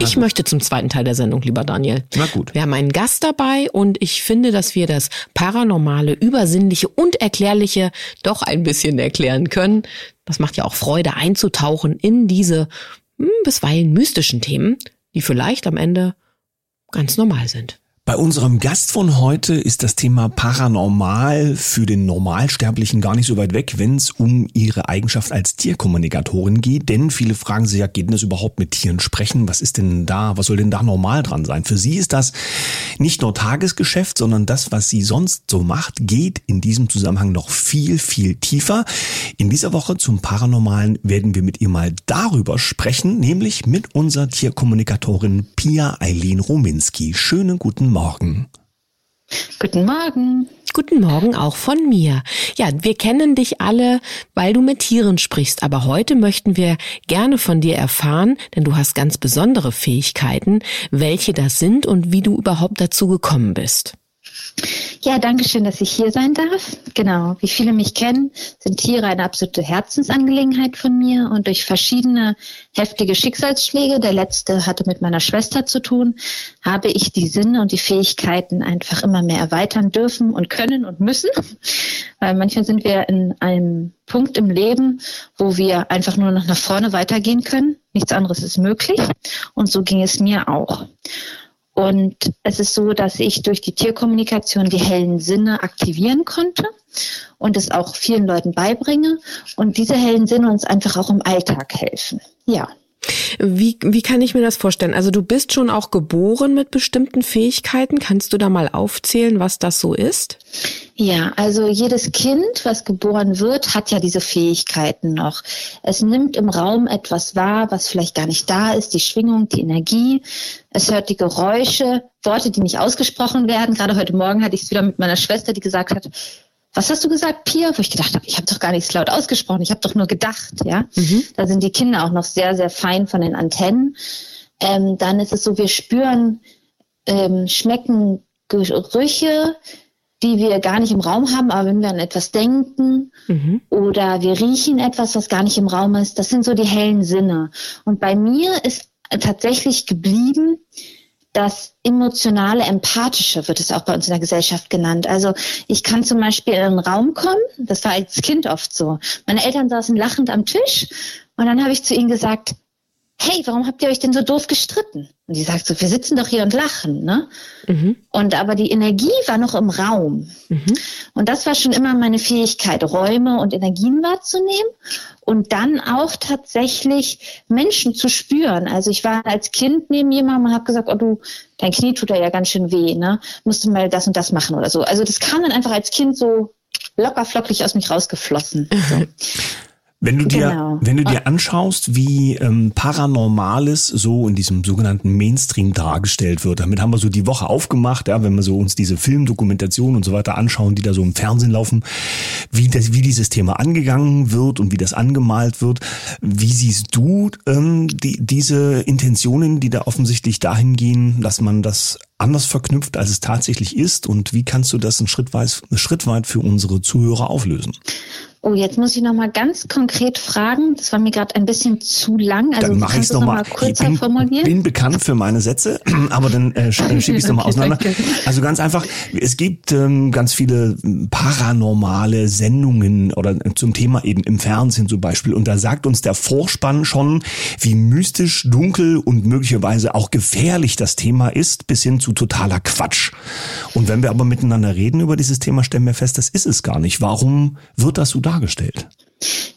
Ich möchte zum zweiten Teil der Sendung, lieber Daniel. Na gut. Wir haben einen Gast dabei und ich finde, dass wir das Paranormale, Übersinnliche und Erklärliche doch ein bisschen erklären können. Das macht ja auch Freude, einzutauchen in diese hm, bisweilen mystischen Themen, die vielleicht am Ende ganz normal sind. Bei unserem Gast von heute ist das Thema Paranormal für den Normalsterblichen gar nicht so weit weg, wenn es um ihre Eigenschaft als Tierkommunikatorin geht. Denn viele fragen sich ja, geht denn das überhaupt mit Tieren sprechen? Was ist denn da, was soll denn da normal dran sein? Für sie ist das nicht nur Tagesgeschäft, sondern das, was sie sonst so macht, geht in diesem Zusammenhang noch viel, viel tiefer. In dieser Woche zum Paranormalen werden wir mit ihr mal darüber sprechen, nämlich mit unserer Tierkommunikatorin Pia Eileen Rominski. Schönen guten Morgen. Morgen. Guten Morgen. Guten Morgen auch von mir. Ja, wir kennen dich alle, weil du mit Tieren sprichst, aber heute möchten wir gerne von dir erfahren, denn du hast ganz besondere Fähigkeiten, welche das sind und wie du überhaupt dazu gekommen bist. Ja, danke schön, dass ich hier sein darf. Genau, wie viele mich kennen, sind Tiere eine absolute Herzensangelegenheit von mir und durch verschiedene heftige Schicksalsschläge, der letzte hatte mit meiner Schwester zu tun, habe ich die Sinne und die Fähigkeiten einfach immer mehr erweitern dürfen und können und müssen. Weil manchmal sind wir in einem Punkt im Leben, wo wir einfach nur noch nach vorne weitergehen können. Nichts anderes ist möglich. Und so ging es mir auch. Und es ist so, dass ich durch die Tierkommunikation die hellen Sinne aktivieren konnte und es auch vielen Leuten beibringe und diese hellen Sinne uns einfach auch im Alltag helfen. Ja. Wie, wie kann ich mir das vorstellen? Also du bist schon auch geboren mit bestimmten Fähigkeiten. Kannst du da mal aufzählen, was das so ist? Ja, also jedes Kind, was geboren wird, hat ja diese Fähigkeiten noch. Es nimmt im Raum etwas wahr, was vielleicht gar nicht da ist, die Schwingung, die Energie. Es hört die Geräusche, Worte, die nicht ausgesprochen werden. Gerade heute Morgen hatte ich es wieder mit meiner Schwester, die gesagt hat, was hast du gesagt, Pia? Wo ich gedacht habe, ich habe doch gar nichts laut ausgesprochen, ich habe doch nur gedacht, ja. Mhm. Da sind die Kinder auch noch sehr, sehr fein von den Antennen. Ähm, dann ist es so, wir spüren, ähm, schmecken Gerüche, die wir gar nicht im Raum haben, aber wenn wir an etwas denken mhm. oder wir riechen etwas, was gar nicht im Raum ist, das sind so die hellen Sinne. Und bei mir ist tatsächlich geblieben, das emotionale, empathische wird es auch bei uns in der Gesellschaft genannt. Also ich kann zum Beispiel in einen Raum kommen, das war als Kind oft so. Meine Eltern saßen lachend am Tisch und dann habe ich zu ihnen gesagt, hey, warum habt ihr euch denn so doof gestritten? Und die sagt so, wir sitzen doch hier und lachen, ne? Mhm. Und aber die Energie war noch im Raum. Mhm. Und das war schon immer meine Fähigkeit, Räume und Energien wahrzunehmen und dann auch tatsächlich Menschen zu spüren. Also ich war als Kind neben jemandem und habe gesagt, oh du, dein Knie tut ja ganz schön weh, ne? Musst du mal das und das machen oder so. Also das kam dann einfach als Kind so locker flockig aus mich rausgeflossen. So. Wenn du dir, genau. wenn du dir anschaust, wie ähm, Paranormales so in diesem sogenannten Mainstream dargestellt wird, damit haben wir so die Woche aufgemacht, ja, wenn wir so uns diese Filmdokumentation und so weiter anschauen, die da so im Fernsehen laufen, wie das, wie dieses Thema angegangen wird und wie das angemalt wird. Wie siehst du ähm, die, diese Intentionen, die da offensichtlich dahin gehen, dass man das anders verknüpft, als es tatsächlich ist? Und wie kannst du das ein Schritt weit, Schritt weit für unsere Zuhörer auflösen? Oh, jetzt muss ich noch mal ganz konkret fragen. Das war mir gerade ein bisschen zu lang. Also dann mache ich es noch, noch mal kürzer ich bin, formulieren. bin bekannt für meine Sätze, aber dann äh, schiebe ich es nochmal auseinander. Danke. Also ganz einfach, es gibt ähm, ganz viele paranormale Sendungen oder zum Thema eben im Fernsehen zum Beispiel. Und da sagt uns der Vorspann schon, wie mystisch, dunkel und möglicherweise auch gefährlich das Thema ist, bis hin zu totaler Quatsch. Und wenn wir aber miteinander reden über dieses Thema, stellen wir fest, das ist es gar nicht. Warum wird das so dargestellt?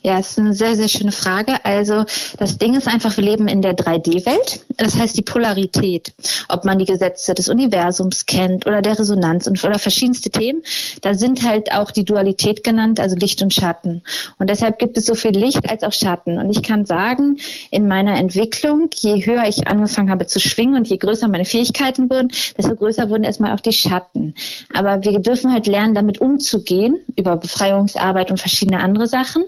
Ja, ist eine sehr, sehr schöne Frage. Also das Ding ist einfach, wir leben in der 3D-Welt. Das heißt die Polarität, ob man die Gesetze des Universums kennt oder der Resonanz und oder verschiedenste Themen, da sind halt auch die Dualität genannt, also Licht und Schatten. Und deshalb gibt es so viel Licht als auch Schatten. Und ich kann sagen, in meiner Entwicklung, je höher ich angefangen habe zu schwingen und je größer meine Fähigkeiten wurden, desto größer wurden erstmal auch die Schatten. Aber wir dürfen halt lernen, damit umzugehen, über Befreiungsarbeit und verschiedene andere Sachen.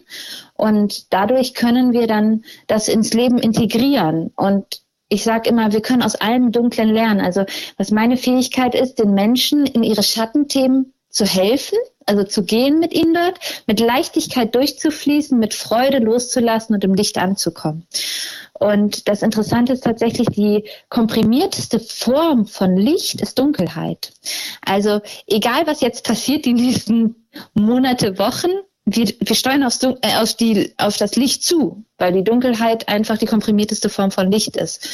Und dadurch können wir dann das ins Leben integrieren. Und ich sage immer, wir können aus allem Dunklen lernen. Also was meine Fähigkeit ist, den Menschen in ihre Schattenthemen zu helfen, also zu gehen mit ihnen dort, mit Leichtigkeit durchzufließen, mit Freude loszulassen und im Licht anzukommen. Und das Interessante ist tatsächlich, die komprimierteste Form von Licht ist Dunkelheit. Also egal, was jetzt passiert die nächsten Monate, Wochen, wir, wir steuern aufs, äh, auf, die, auf das Licht zu, weil die Dunkelheit einfach die komprimierteste Form von Licht ist.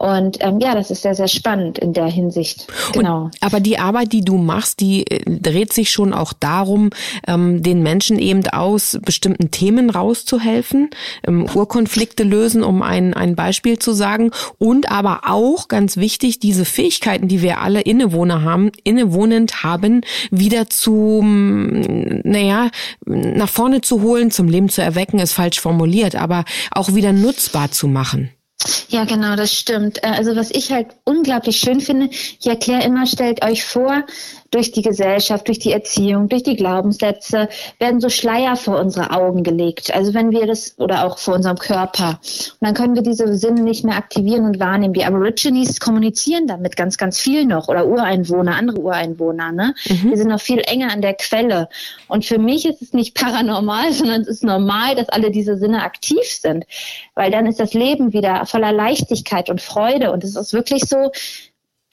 Und ähm, ja, das ist sehr, sehr spannend in der Hinsicht. Genau. Und, aber die Arbeit, die du machst, die äh, dreht sich schon auch darum, ähm, den Menschen eben aus bestimmten Themen rauszuhelfen, ähm, Urkonflikte lösen, um ein, ein Beispiel zu sagen. Und aber auch, ganz wichtig, diese Fähigkeiten, die wir alle innewohner haben, innewohnend haben, wieder zu, naja, nach vorne zu holen, zum Leben zu erwecken, ist falsch formuliert, aber auch wieder nutzbar zu machen. Ja, genau, das stimmt. Äh, also was ich halt unglaublich schön finde, ich erkläre immer, stellt euch vor, durch die Gesellschaft, durch die Erziehung, durch die Glaubenssätze werden so Schleier vor unsere Augen gelegt. Also wenn wir das, oder auch vor unserem Körper. Und dann können wir diese Sinne nicht mehr aktivieren und wahrnehmen. Die Aborigines kommunizieren damit ganz, ganz viel noch. Oder Ureinwohner, andere Ureinwohner. Ne? Mhm. Wir sind noch viel enger an der Quelle. Und für mich ist es nicht paranormal, sondern es ist normal, dass alle diese Sinne aktiv sind. Weil dann ist das Leben wieder voller Leichtigkeit und Freude. Und es ist wirklich so,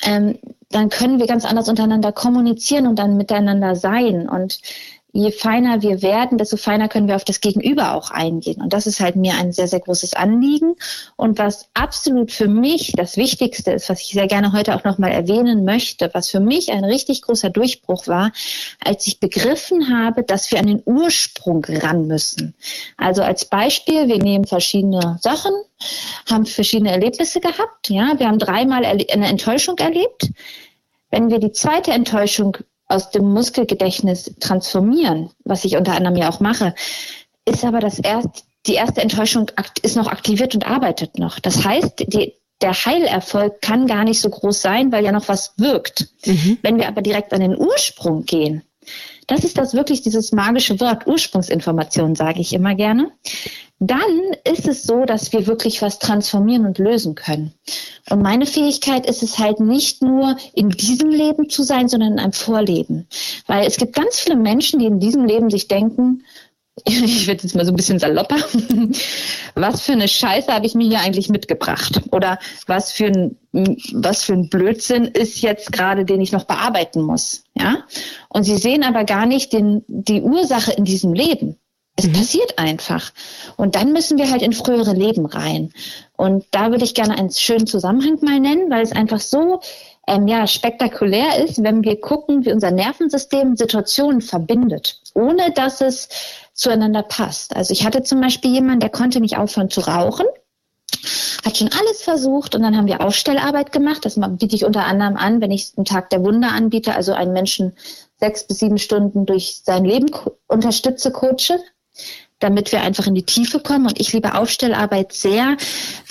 ähm, dann können wir ganz anders untereinander kommunizieren und dann miteinander sein. Und je feiner wir werden, desto feiner können wir auf das Gegenüber auch eingehen. Und das ist halt mir ein sehr, sehr großes Anliegen. Und was absolut für mich das Wichtigste ist, was ich sehr gerne heute auch nochmal erwähnen möchte, was für mich ein richtig großer Durchbruch war, als ich begriffen habe, dass wir an den Ursprung ran müssen. Also als Beispiel, wir nehmen verschiedene Sachen, haben verschiedene Erlebnisse gehabt. Ja, wir haben dreimal eine Enttäuschung erlebt. Wenn wir die zweite Enttäuschung aus dem Muskelgedächtnis transformieren, was ich unter anderem ja auch mache, ist aber das erst, die erste Enttäuschung ist noch aktiviert und arbeitet noch. Das heißt, die, der Heilerfolg kann gar nicht so groß sein, weil ja noch was wirkt. Mhm. Wenn wir aber direkt an den Ursprung gehen, das ist das wirklich dieses magische Wort, Ursprungsinformation, sage ich immer gerne. Dann ist es so, dass wir wirklich was transformieren und lösen können. Und meine Fähigkeit ist es halt nicht nur in diesem Leben zu sein, sondern in einem Vorleben. Weil es gibt ganz viele Menschen, die in diesem Leben sich denken, ich werde jetzt mal so ein bisschen salopper, was für eine Scheiße habe ich mir hier eigentlich mitgebracht? Oder was für ein, was für ein Blödsinn ist jetzt gerade, den ich noch bearbeiten muss? Ja? Und sie sehen aber gar nicht den, die Ursache in diesem Leben. Es mhm. passiert einfach. Und dann müssen wir halt in frühere Leben rein. Und da würde ich gerne einen schönen Zusammenhang mal nennen, weil es einfach so ähm, ja, spektakulär ist, wenn wir gucken, wie unser Nervensystem Situationen verbindet, ohne dass es zueinander passt. Also ich hatte zum Beispiel jemanden, der konnte nicht aufhören zu rauchen, hat schon alles versucht und dann haben wir Aufstellarbeit gemacht. Das biete ich unter anderem an, wenn ich einen Tag der Wunder anbiete, also einen Menschen sechs bis sieben Stunden durch sein Leben unterstütze, coache, damit wir einfach in die Tiefe kommen. Und ich liebe Aufstellarbeit sehr,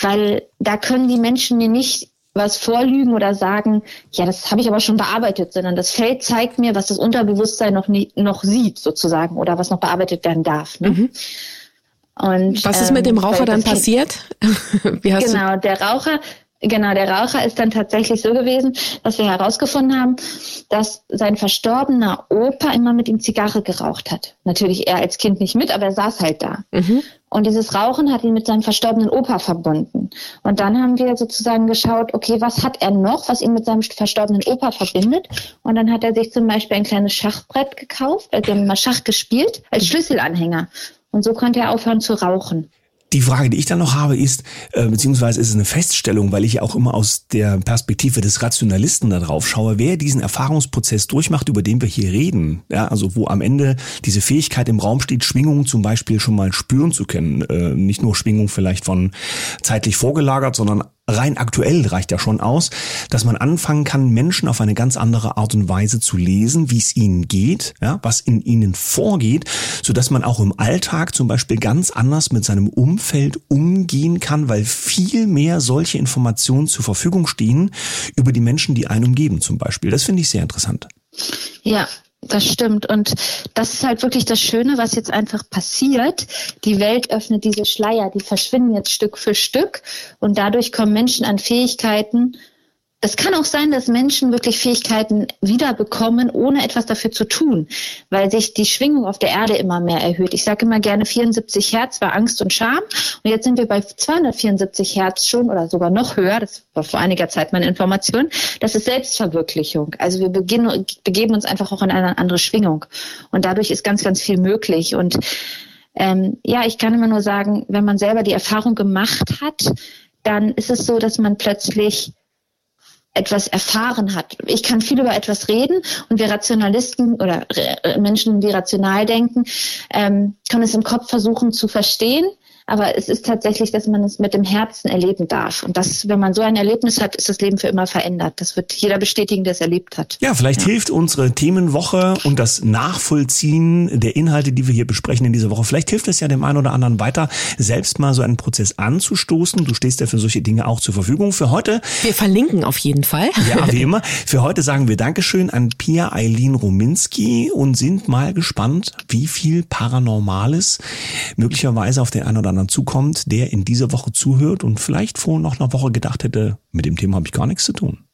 weil da können die Menschen mir nicht was vorlügen oder sagen, ja, das habe ich aber schon bearbeitet, sondern das Feld zeigt mir, was das Unterbewusstsein noch, nie, noch sieht sozusagen oder was noch bearbeitet werden darf. Ne? Mhm. Und, was ist mit dem ähm, Raucher dann passiert? genau, der Raucher, Genau, der Raucher ist dann tatsächlich so gewesen, dass wir herausgefunden haben, dass sein verstorbener Opa immer mit ihm Zigarre geraucht hat. Natürlich er als Kind nicht mit, aber er saß halt da. Mhm. Und dieses Rauchen hat ihn mit seinem verstorbenen Opa verbunden. Und dann haben wir sozusagen geschaut, okay, was hat er noch, was ihn mit seinem verstorbenen Opa verbindet? Und dann hat er sich zum Beispiel ein kleines Schachbrett gekauft, also wir haben immer Schach gespielt, als Schlüsselanhänger. Und so konnte er aufhören zu rauchen. Die Frage, die ich dann noch habe, ist, äh, beziehungsweise ist es eine Feststellung, weil ich ja auch immer aus der Perspektive des Rationalisten da drauf schaue, wer diesen Erfahrungsprozess durchmacht, über den wir hier reden, ja, also wo am Ende diese Fähigkeit im Raum steht, Schwingungen zum Beispiel schon mal spüren zu können, äh, nicht nur Schwingungen vielleicht von zeitlich vorgelagert, sondern rein aktuell reicht ja schon aus, dass man anfangen kann, Menschen auf eine ganz andere Art und Weise zu lesen, wie es ihnen geht, ja, was in ihnen vorgeht, so dass man auch im Alltag zum Beispiel ganz anders mit seinem Umfeld umgehen kann, weil viel mehr solche Informationen zur Verfügung stehen über die Menschen, die einen umgeben zum Beispiel. Das finde ich sehr interessant. Ja, das stimmt. Und das ist halt wirklich das Schöne, was jetzt einfach passiert. Die Welt öffnet diese Schleier, die verschwinden jetzt Stück für Stück. Und dadurch kommen Menschen an Fähigkeiten, es kann auch sein, dass Menschen wirklich Fähigkeiten wiederbekommen, ohne etwas dafür zu tun, weil sich die Schwingung auf der Erde immer mehr erhöht. Ich sage immer gerne, 74 Hertz war Angst und Scham und jetzt sind wir bei 274 Hertz schon oder sogar noch höher. Das war vor einiger Zeit meine Information. Das ist Selbstverwirklichung. Also wir beginnen, begeben uns einfach auch in eine andere Schwingung und dadurch ist ganz, ganz viel möglich und ähm, ja, ich kann immer nur sagen, wenn man selber die Erfahrung gemacht hat, dann ist es so, dass man plötzlich etwas erfahren hat. Ich kann viel über etwas reden und wir Rationalisten oder Menschen, die rational denken, ähm, können es im Kopf versuchen zu verstehen aber es ist tatsächlich, dass man es mit dem Herzen erleben darf. Und das, wenn man so ein Erlebnis hat, ist das Leben für immer verändert. Das wird jeder bestätigen, der es erlebt hat. Ja, vielleicht ja. hilft unsere Themenwoche und das Nachvollziehen der Inhalte, die wir hier besprechen in dieser Woche. Vielleicht hilft es ja dem einen oder anderen weiter, selbst mal so einen Prozess anzustoßen. Du stehst ja für solche Dinge auch zur Verfügung. Für heute. Wir verlinken auf jeden Fall. Ja, wie immer. Für heute sagen wir Dankeschön an Pia Eileen Rominski und sind mal gespannt, wie viel Paranormales möglicherweise auf den einen oder anderen zukommt, der in dieser Woche zuhört und vielleicht vor noch einer Woche gedacht hätte, mit dem Thema habe ich gar nichts zu tun.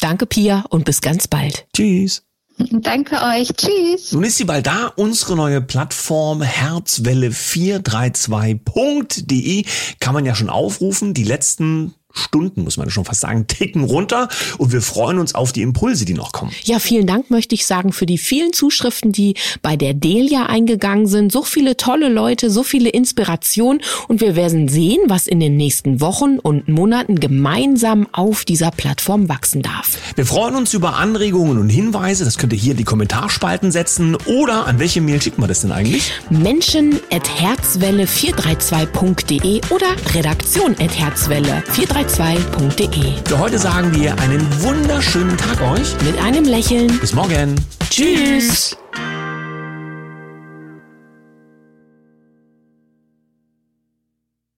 Danke, Pia, und bis ganz bald. Tschüss. Danke euch. Tschüss. Nun ist sie bald da, unsere neue Plattform herzwelle432.de kann man ja schon aufrufen. Die letzten Stunden, muss man schon fast sagen, ticken runter und wir freuen uns auf die Impulse, die noch kommen. Ja, vielen Dank möchte ich sagen für die vielen Zuschriften, die bei der Delia eingegangen sind. So viele tolle Leute, so viele Inspirationen und wir werden sehen, was in den nächsten Wochen und Monaten gemeinsam auf dieser Plattform wachsen darf. Wir freuen uns über Anregungen und Hinweise. Das könnt ihr hier in die Kommentarspalten setzen oder an welche Mail schickt man das denn eigentlich? Menschen at herzwelle432.de oder redaktion at herzwelle432 2.de. Für heute sagen wir einen wunderschönen Tag euch. Mit einem Lächeln. Bis morgen. Tschüss.